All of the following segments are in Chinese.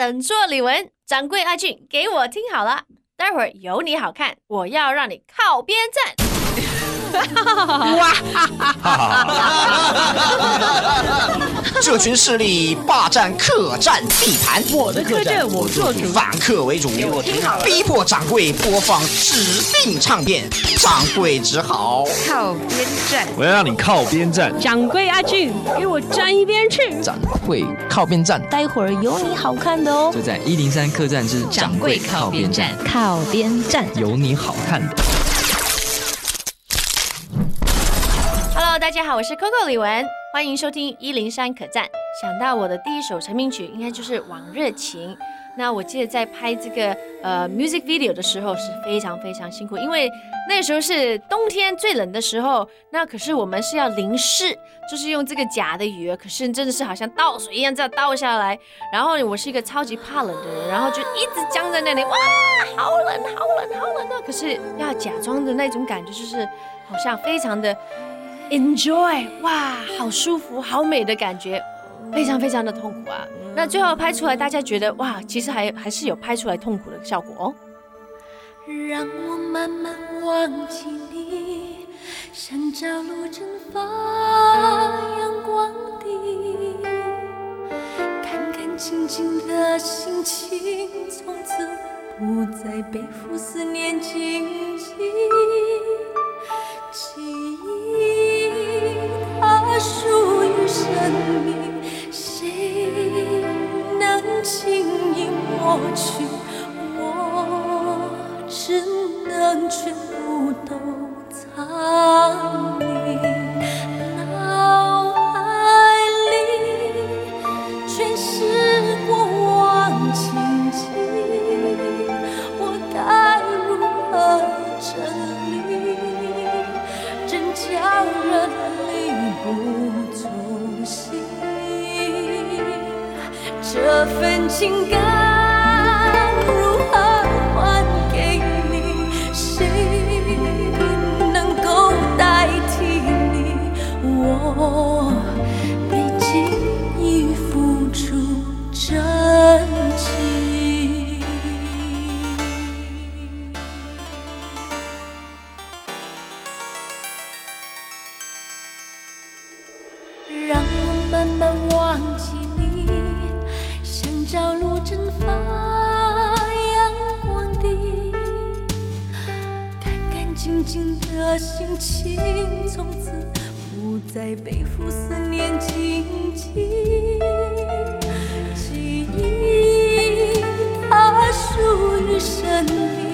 等做李文，掌柜阿俊，给我听好了，待会儿有你好看，我要让你靠边站。哇！这群势力霸占客栈地盘，我的客栈我做主，反客为主，逼迫掌柜播放指定唱片，掌柜只好靠边站。我要让你靠边站，掌柜阿俊，给我站一边去。掌柜靠边站，待会儿有你好看的哦。就在一零三客栈之掌柜靠边站，靠边站有你好看的。大家好，我是 Coco 李玟，欢迎收听一零三可赞。想到我的第一首成名曲，应该就是《往日情》。那我记得在拍这个呃 music video 的时候是非常非常辛苦，因为那时候是冬天最冷的时候。那可是我们是要淋湿，就是用这个假的雨，可是真的是好像倒水一样这样倒下来。然后我是一个超级怕冷的人，然后就一直僵在那里，哇，好冷，好冷，好冷啊！可是要假装的那种感觉，就是好像非常的。Enjoy，哇，好舒服，好美的感觉，非常非常的痛苦啊。那最后拍出来，大家觉得哇，其实还还是有拍出来痛苦的效果哦。让我慢慢忘记你，像朝露蒸发阳光底，干干净净的心情，从此不再背负思念荆棘。谁能轻易抹去？我只能全部都藏这份情感如何还给你？谁能够代替你？我毕竟已付出真情。让我慢慢静静的心情，从此不再背负思念荆棘。记忆它属于生命，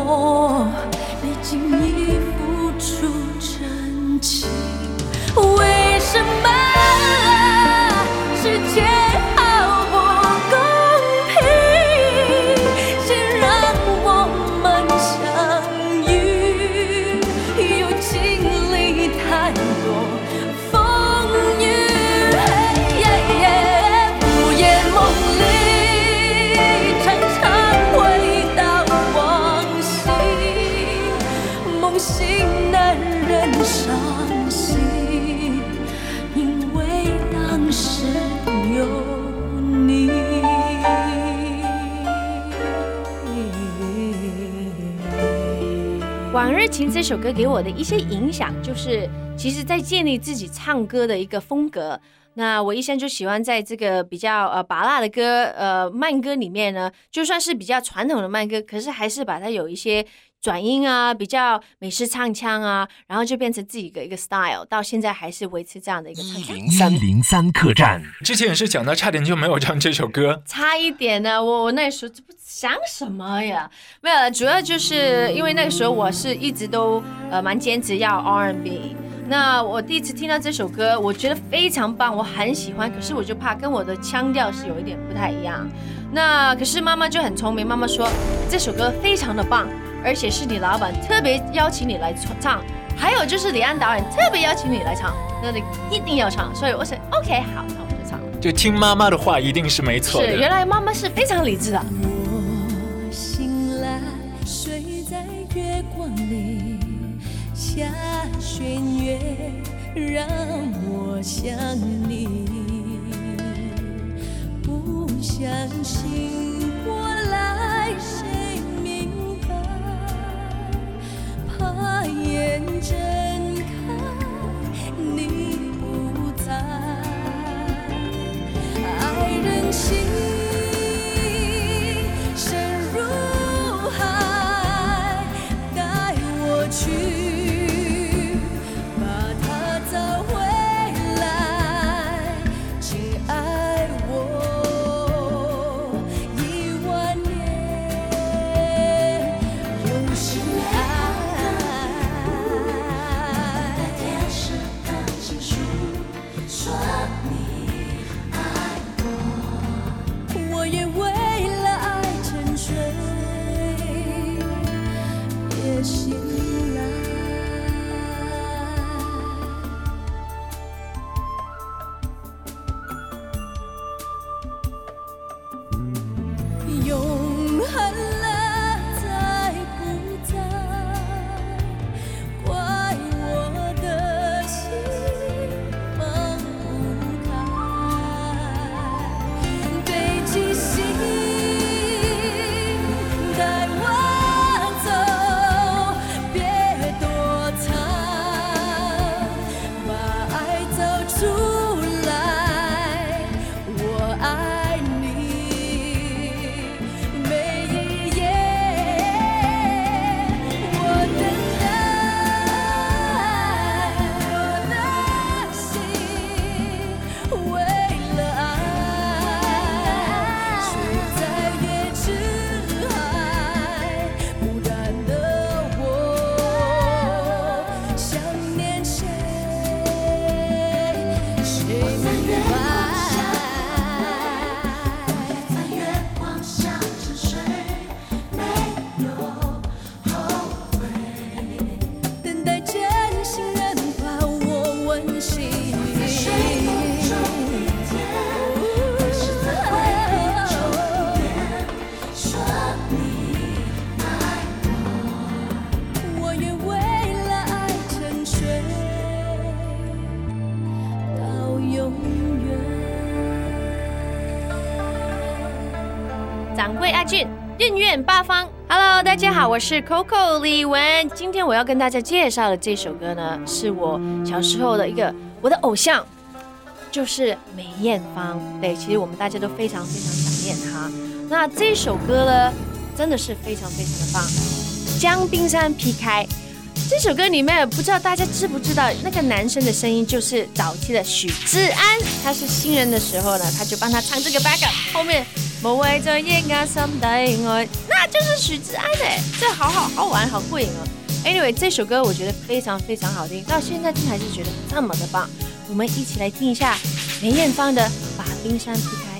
我往日情》这首歌给我的一些影响，就是其实在建立自己唱歌的一个风格。那我一生就喜欢在这个比较呃拔辣的歌，呃慢歌里面呢，就算是比较传统的慢歌，可是还是把它有一些转音啊，比较美式唱腔啊，然后就变成自己的一个 style，到现在还是维持这样的一个唱腔。零三零三客栈。之前也是讲到差点就没有唱这首歌，差一点呢，我我那时候这不想什么呀？没有，主要就是因为那个时候我是一直都呃蛮坚持要 R&B。那我第一次听到这首歌，我觉得非常棒，我很喜欢。可是我就怕跟我的腔调是有一点不太一样。那可是妈妈就很聪明，妈妈说这首歌非常的棒，而且是你老板特别邀请你来唱，还有就是李安导演特别邀请你来唱，那你一定要唱。所以我说 OK 好，那我就唱了。就听妈妈的话一定是没错是，原。来妈妈是非常理智的。我醒来，睡在月光里，下弦月让我想你。不相信大家好，我是 Coco 李玟。今天我要跟大家介绍的这首歌呢，是我小时候的一个我的偶像，就是梅艳芳。对，其实我们大家都非常非常想念她。那这首歌呢，真的是非常非常的棒，《将冰山劈开》。这首歌里面，不知道大家知不知道，那个男生的声音就是早期的许志安。他是新人的时候呢，他就帮他唱这个 backup，后面无谓再抑压心底愛，那就是许志安哎，这好好好玩，好过瘾哦。Anyway，这首歌我觉得非常非常好听，到现在听还是觉得这么的棒。我们一起来听一下梅艳芳的《把冰山劈開》。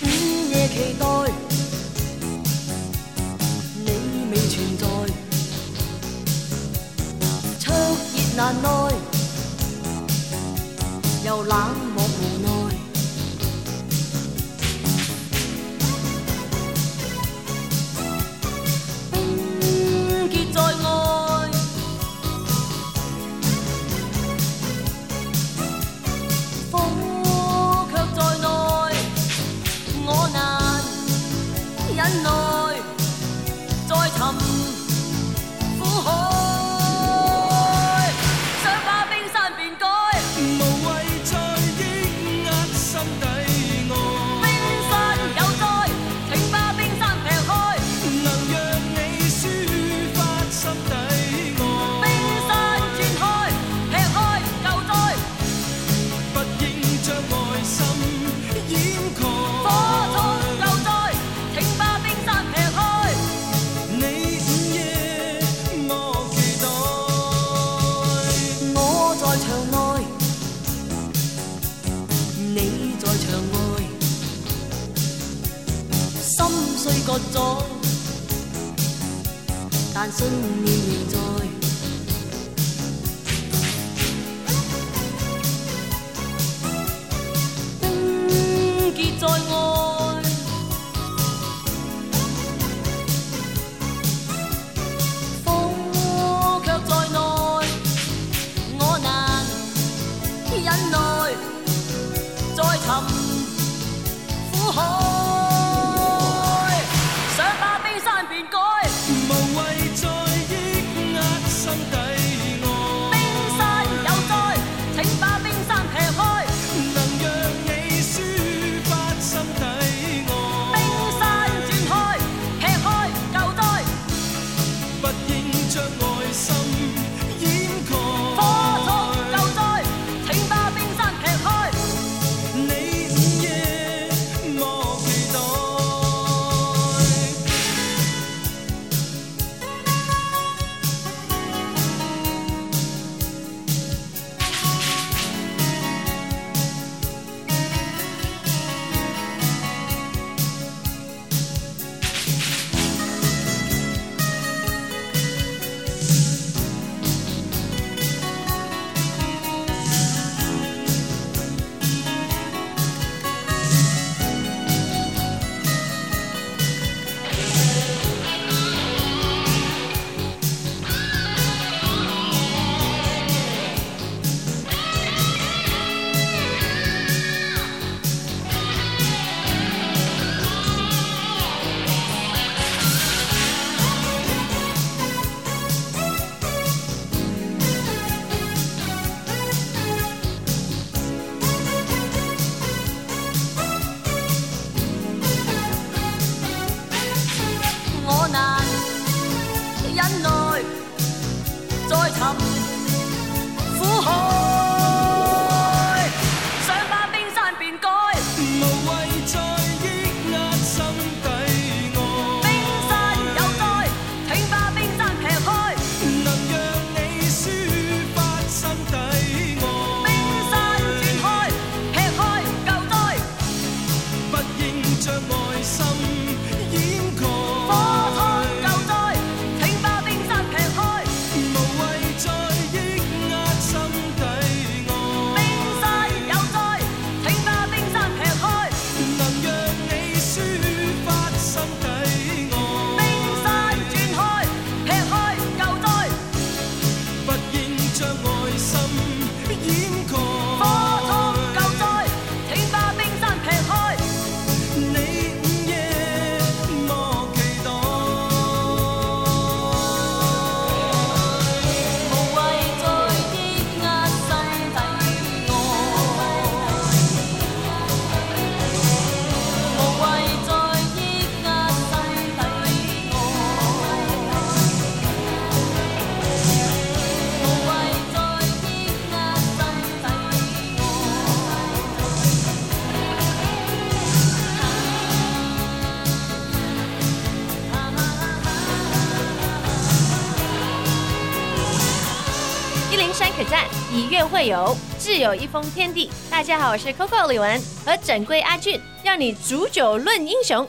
午夜期待，你未存在，灼熱難耐，又冷漠无奈。但生命已在。将爱心。都会有，自有一封天地。大家好，我是 Coco 李玟和掌柜阿俊，让你煮酒论英雄。